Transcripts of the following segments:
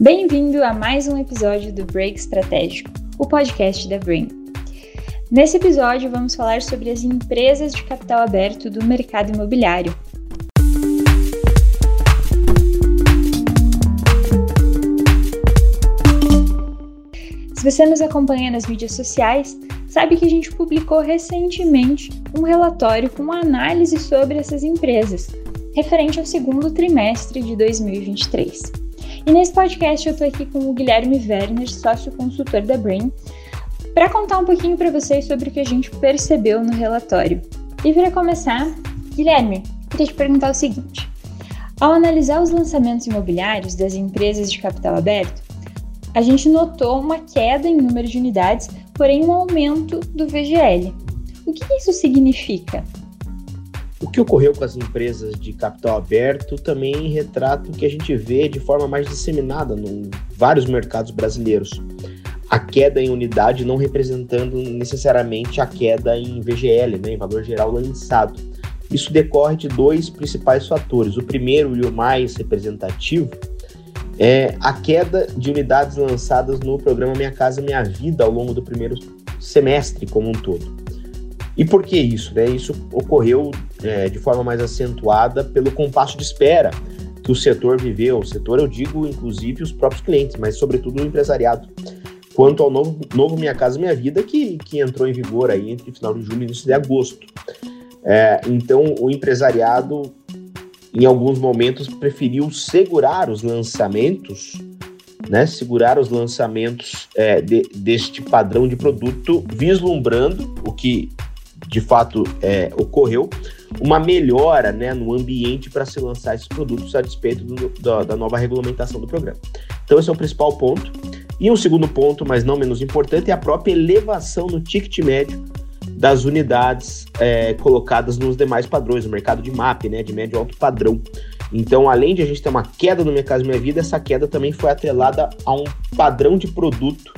Bem-vindo a mais um episódio do Break Estratégico, o podcast da Brain. Nesse episódio, vamos falar sobre as empresas de capital aberto do mercado imobiliário. Se você nos acompanha nas mídias sociais, sabe que a gente publicou recentemente um relatório com uma análise sobre essas empresas, referente ao segundo trimestre de 2023. E nesse podcast eu tô aqui com o Guilherme Werner, sócio consultor da Brain, para contar um pouquinho para vocês sobre o que a gente percebeu no relatório. E para começar, Guilherme, queria te perguntar o seguinte: ao analisar os lançamentos imobiliários das empresas de capital aberto, a gente notou uma queda em número de unidades, porém um aumento do VGL. O que isso significa? O que ocorreu com as empresas de capital aberto também retrata o que a gente vê de forma mais disseminada em vários mercados brasileiros. A queda em unidade não representando necessariamente a queda em VGL, né, em valor geral lançado. Isso decorre de dois principais fatores. O primeiro e o mais representativo é a queda de unidades lançadas no programa Minha Casa Minha Vida ao longo do primeiro semestre como um todo. E por que isso? Né? Isso ocorreu é, de forma mais acentuada pelo compasso de espera que o setor viveu. O setor, eu digo, inclusive, os próprios clientes, mas sobretudo o empresariado. Quanto ao novo, novo Minha Casa Minha Vida, que, que entrou em vigor aí entre final de julho e início de agosto. É, então, o empresariado, em alguns momentos, preferiu segurar os lançamentos né, segurar os lançamentos é, de, deste padrão de produto, vislumbrando o que de fato é, ocorreu uma melhora né, no ambiente para se lançar esses produtos a despeito do, da, da, nova regulamentação do programa. Então, esse é o principal ponto. E um segundo ponto, mas não menos importante, é a própria elevação no ticket médio das unidades é, colocadas nos demais padrões, no mercado de MAP, né, de médio alto padrão. Então, além de a gente ter uma queda no Minha Casa Minha Vida, essa queda também foi atrelada a um padrão de produto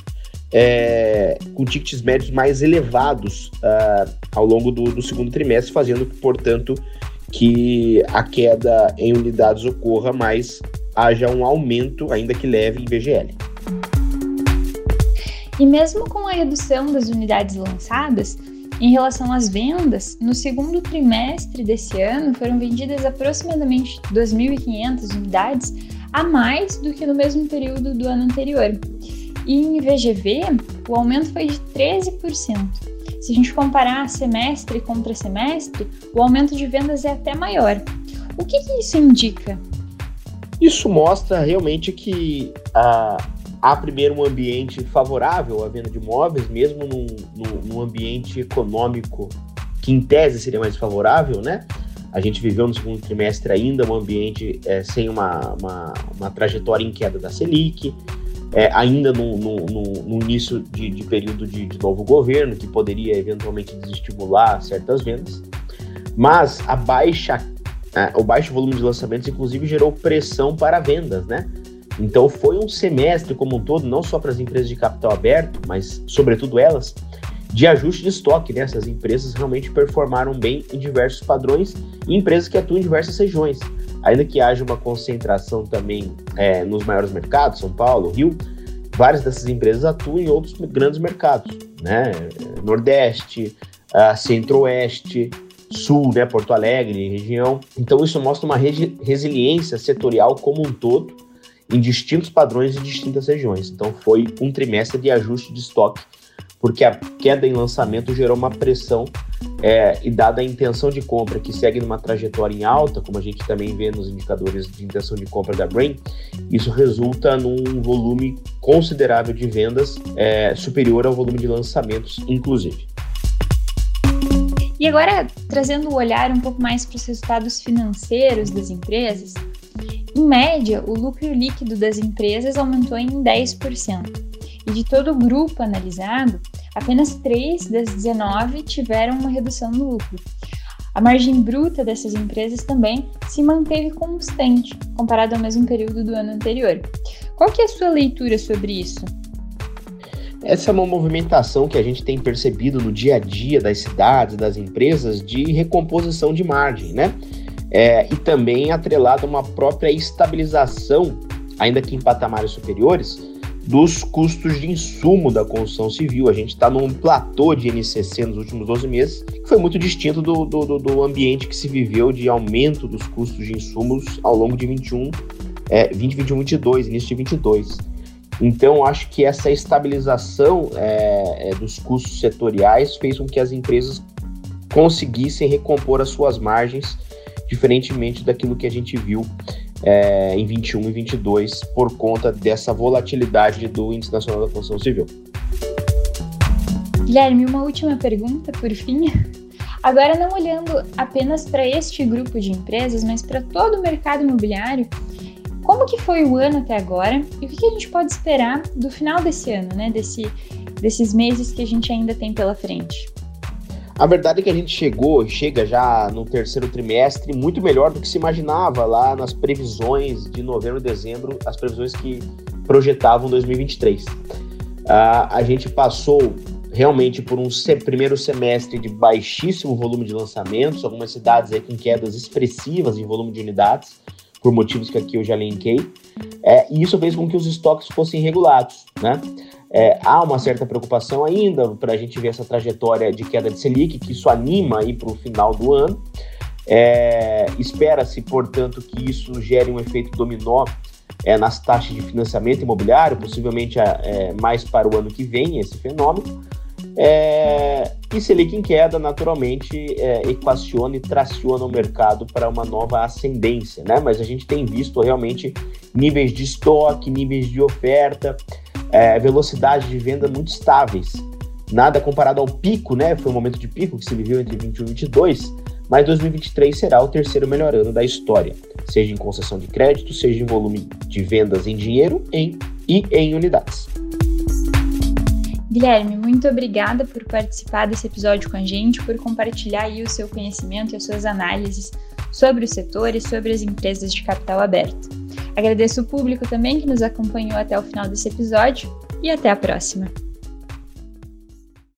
é, com tickets médios mais elevados uh, ao longo do, do, segundo trimestre, fazendo, portanto, que a queda em unidades ocorra, mas haja um aumento, ainda que leve, em VGL. E mesmo com a redução das unidades lançadas, em relação às vendas, no segundo trimestre desse ano foram vendidas aproximadamente 2.500 unidades a mais do que no mesmo período do ano anterior. E em VGV, o aumento foi de 13%. Se a gente comparar semestre contra semestre, o aumento de vendas é até maior. O que, que isso indica? Isso mostra realmente que ah, há primeiro um ambiente favorável à venda de imóveis, mesmo num, num, num ambiente econômico que em tese seria mais favorável, né? A gente viveu no segundo trimestre ainda um ambiente é, sem uma, uma, uma, trajetória em queda da Selic, é, ainda no, no, no, no início de, de período de, de, novo governo, que poderia eventualmente desestimular certas vendas, mas a baixa, é, o baixo volume de lançamentos, inclusive, gerou pressão para vendas, né? Então foi um semestre como um todo, não só para as empresas de capital aberto, mas sobretudo elas, de ajuste de estoque. Né? Essas empresas realmente performaram bem em diversos padrões e empresas que atuam em diversas regiões ainda que haja uma concentração também é, nos maiores mercados, São Paulo, Rio, várias dessas empresas atuam em outros grandes mercados, né? Nordeste, Centro-Oeste, Sul, né? Porto Alegre, região. Então isso mostra uma resiliência setorial como um todo em distintos padrões e distintas regiões. Então foi um trimestre de ajuste de estoque porque a queda em lançamento gerou uma pressão é, e dada a intenção de compra que segue numa trajetória em alta, como a gente também vê nos indicadores de intenção de compra da Brain, isso resulta num volume considerável de vendas é, superior ao volume de lançamentos, inclusive. E agora, trazendo o olhar um pouco mais para os resultados financeiros das empresas, em média, o lucro líquido das empresas aumentou em 10%. E de todo o grupo analisado, apenas 3 das 19 tiveram uma redução no lucro. A margem bruta dessas empresas também se manteve constante, comparado ao mesmo período do ano anterior. Qual que é a sua leitura sobre isso? Essa é uma movimentação que a gente tem percebido no dia a dia das cidades, das empresas, de recomposição de margem, né? É, e também atrelada a uma própria estabilização ainda que em patamares superiores, dos custos de insumo da construção civil. A gente está num platô de NCC nos últimos 12 meses, que foi muito distinto do, do, do, ambiente que se viveu de aumento dos custos de insumos ao longo de 21, é, 20, 21, 22, início de 22. Então, acho que essa estabilização é, é, dos custos setoriais fez com que as empresas conseguissem recompor as suas margens, diferentemente daquilo que a gente viu é, em 21 e 22 por conta dessa volatilidade do Índice Nacional da Construção Civil. Guilherme, uma última pergunta, por fim. Agora, não olhando apenas para este grupo de empresas, mas para todo o mercado imobiliário, como que foi o ano até agora e o que a gente pode esperar do final desse ano, né? Desse, desses meses que a gente ainda tem pela frente? A verdade é que a gente chegou, chega já no terceiro trimestre muito melhor do que se imaginava lá nas previsões de novembro e dezembro, as previsões que projetavam 2023. Uh, a gente passou realmente por um primeiro semestre de baixíssimo volume de lançamentos, algumas cidades aí com quedas expressivas em volume de unidades, por motivos que aqui eu já elenquei, é, e isso fez com que os estoques fossem regulados, né? É, há uma certa preocupação ainda para a gente ver essa trajetória de queda de Selic, que isso anima aí para o final do ano. É, Espera-se, portanto, que isso gere um efeito dominó é, nas taxas de financiamento imobiliário, possivelmente é, mais para o ano que vem, esse fenômeno. É, e Selic em queda, naturalmente, é, equaciona e traciona o mercado para uma nova ascendência, né? Mas a gente tem visto realmente níveis de estoque, níveis de oferta, é, velocidade de venda muito estáveis. Nada comparado ao pico, né? Foi um momento de pico que se viveu entre 21 e 22, mas 2023 será o terceiro melhor ano da história, seja em concessão de crédito, seja em volume de vendas em dinheiro em, e em unidades. Guilherme, muito obrigada por participar desse episódio com a gente, por compartilhar aí o seu conhecimento e as suas análises sobre o setor e sobre as empresas de capital aberto. Agradeço o público também que nos acompanhou até o final desse episódio e até a próxima.